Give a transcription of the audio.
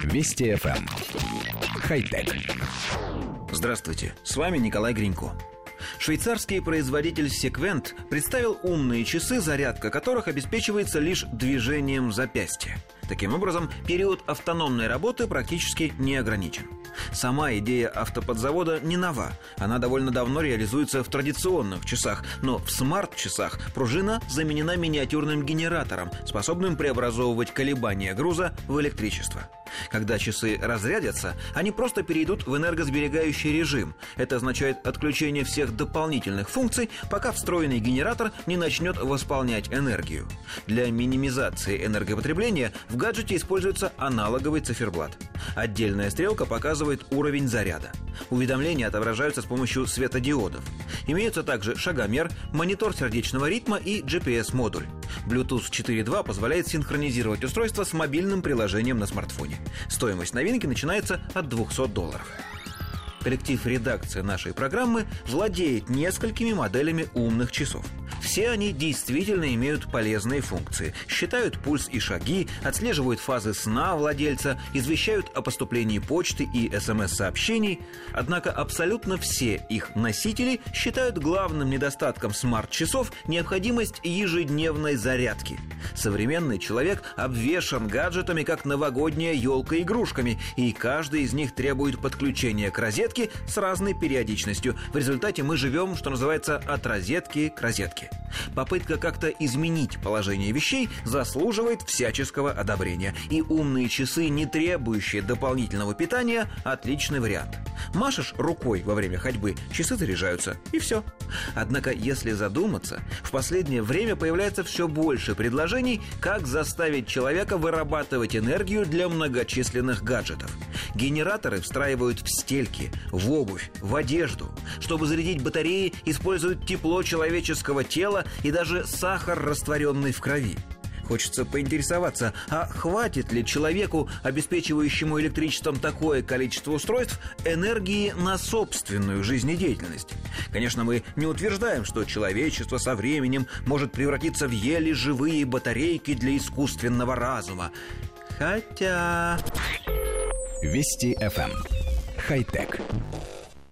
Вести FM. Эм. Хай-тек. Здравствуйте, с вами Николай Гринько. Швейцарский производитель Sequent представил умные часы, зарядка которых обеспечивается лишь движением запястья. Таким образом, период автономной работы практически не ограничен. Сама идея автоподзавода не нова. Она довольно давно реализуется в традиционных часах, но в смарт-часах пружина заменена миниатюрным генератором, способным преобразовывать колебания груза в электричество. Когда часы разрядятся, они просто перейдут в энергосберегающий режим. Это означает отключение всех дополнительных функций, пока встроенный генератор не начнет восполнять энергию. Для минимизации энергопотребления в гаджете используется аналоговый циферблат. Отдельная стрелка показывает уровень заряда. Уведомления отображаются с помощью светодиодов. Имеются также шагомер, монитор сердечного ритма и GPS-модуль. Bluetooth 4.2 позволяет синхронизировать устройство с мобильным приложением на смартфоне. Стоимость новинки начинается от 200 долларов. Коллектив редакции нашей программы владеет несколькими моделями умных часов – все они действительно имеют полезные функции. Считают пульс и шаги, отслеживают фазы сна владельца, извещают о поступлении почты и СМС-сообщений. Однако абсолютно все их носители считают главным недостатком смарт-часов необходимость ежедневной зарядки. Современный человек обвешан гаджетами, как новогодняя елка игрушками, и каждый из них требует подключения к розетке с разной периодичностью. В результате мы живем, что называется, от розетки к розетке. Попытка как-то изменить положение вещей заслуживает всяческого одобрения. И умные часы, не требующие дополнительного питания, отличный вариант. Машешь рукой во время ходьбы, часы заряжаются, и все. Однако, если задуматься, в последнее время появляется все больше предложений, как заставить человека вырабатывать энергию для многочисленных гаджетов. Генераторы встраивают в стельки, в обувь, в одежду. Чтобы зарядить батареи, используют тепло человеческого тела и даже сахар, растворенный в крови. Хочется поинтересоваться, а хватит ли человеку, обеспечивающему электричеством такое количество устройств, энергии на собственную жизнедеятельность? Конечно, мы не утверждаем, что человечество со временем может превратиться в еле живые батарейки для искусственного разума. Хотя... Вести FM. Эм. Хай-тек.